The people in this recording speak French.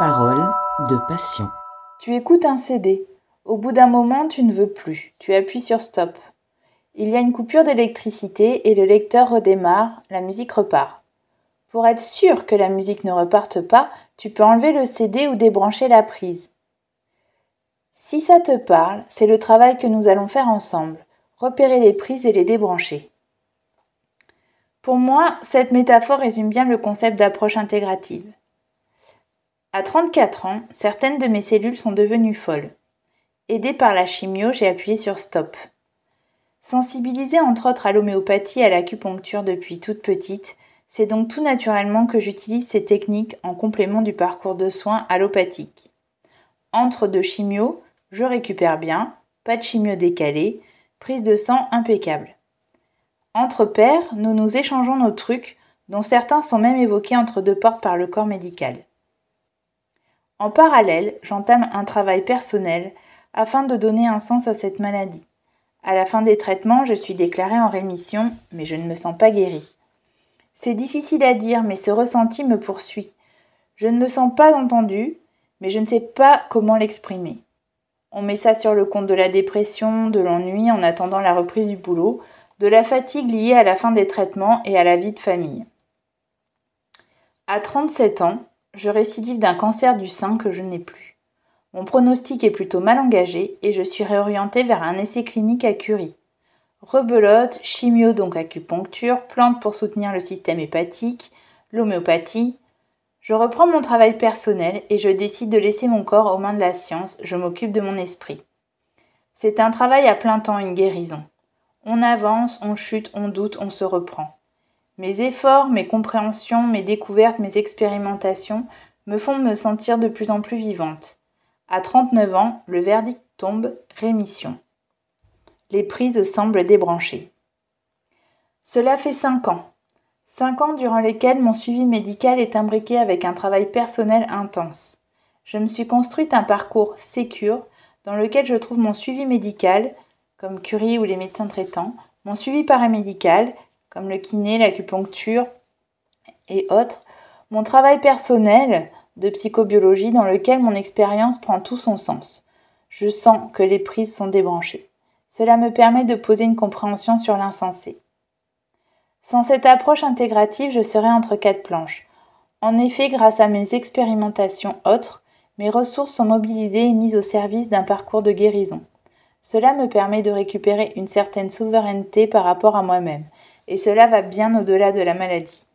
Parole de passion. Tu écoutes un CD. Au bout d'un moment, tu ne veux plus. Tu appuies sur stop. Il y a une coupure d'électricité et le lecteur redémarre, la musique repart. Pour être sûr que la musique ne reparte pas, tu peux enlever le CD ou débrancher la prise. Si ça te parle, c'est le travail que nous allons faire ensemble. Repérer les prises et les débrancher. Pour moi, cette métaphore résume bien le concept d'approche intégrative. À 34 ans, certaines de mes cellules sont devenues folles. Aidée par la chimio, j'ai appuyé sur stop. Sensibilisée entre autres à l'homéopathie et à l'acupuncture depuis toute petite, c'est donc tout naturellement que j'utilise ces techniques en complément du parcours de soins allopathique. Entre deux chimios, je récupère bien, pas de chimio décalé, prise de sang impeccable. Entre pairs, nous nous échangeons nos trucs, dont certains sont même évoqués entre deux portes par le corps médical. En parallèle, j'entame un travail personnel afin de donner un sens à cette maladie. À la fin des traitements, je suis déclarée en rémission, mais je ne me sens pas guérie. C'est difficile à dire, mais ce ressenti me poursuit. Je ne me sens pas entendue, mais je ne sais pas comment l'exprimer. On met ça sur le compte de la dépression, de l'ennui en attendant la reprise du boulot, de la fatigue liée à la fin des traitements et à la vie de famille. À 37 ans, je récidive d'un cancer du sein que je n'ai plus. Mon pronostic est plutôt mal engagé et je suis réorientée vers un essai clinique à Curie. Rebelote, chimio donc acupuncture, plantes pour soutenir le système hépatique, l'homéopathie. Je reprends mon travail personnel et je décide de laisser mon corps aux mains de la science, je m'occupe de mon esprit. C'est un travail à plein temps, une guérison. On avance, on chute, on doute, on se reprend. Mes efforts, mes compréhensions, mes découvertes, mes expérimentations me font me sentir de plus en plus vivante. À 39 ans, le verdict tombe rémission. Les prises semblent débranchées. Cela fait 5 ans. 5 ans durant lesquels mon suivi médical est imbriqué avec un travail personnel intense. Je me suis construite un parcours sécure dans lequel je trouve mon suivi médical, comme Curie ou les médecins traitants, mon suivi paramédical, comme le kiné, l'acupuncture et autres, mon travail personnel de psychobiologie dans lequel mon expérience prend tout son sens. Je sens que les prises sont débranchées. Cela me permet de poser une compréhension sur l'insensé. Sans cette approche intégrative, je serais entre quatre planches. En effet, grâce à mes expérimentations autres, mes ressources sont mobilisées et mises au service d'un parcours de guérison. Cela me permet de récupérer une certaine souveraineté par rapport à moi-même, et cela va bien au-delà de la maladie.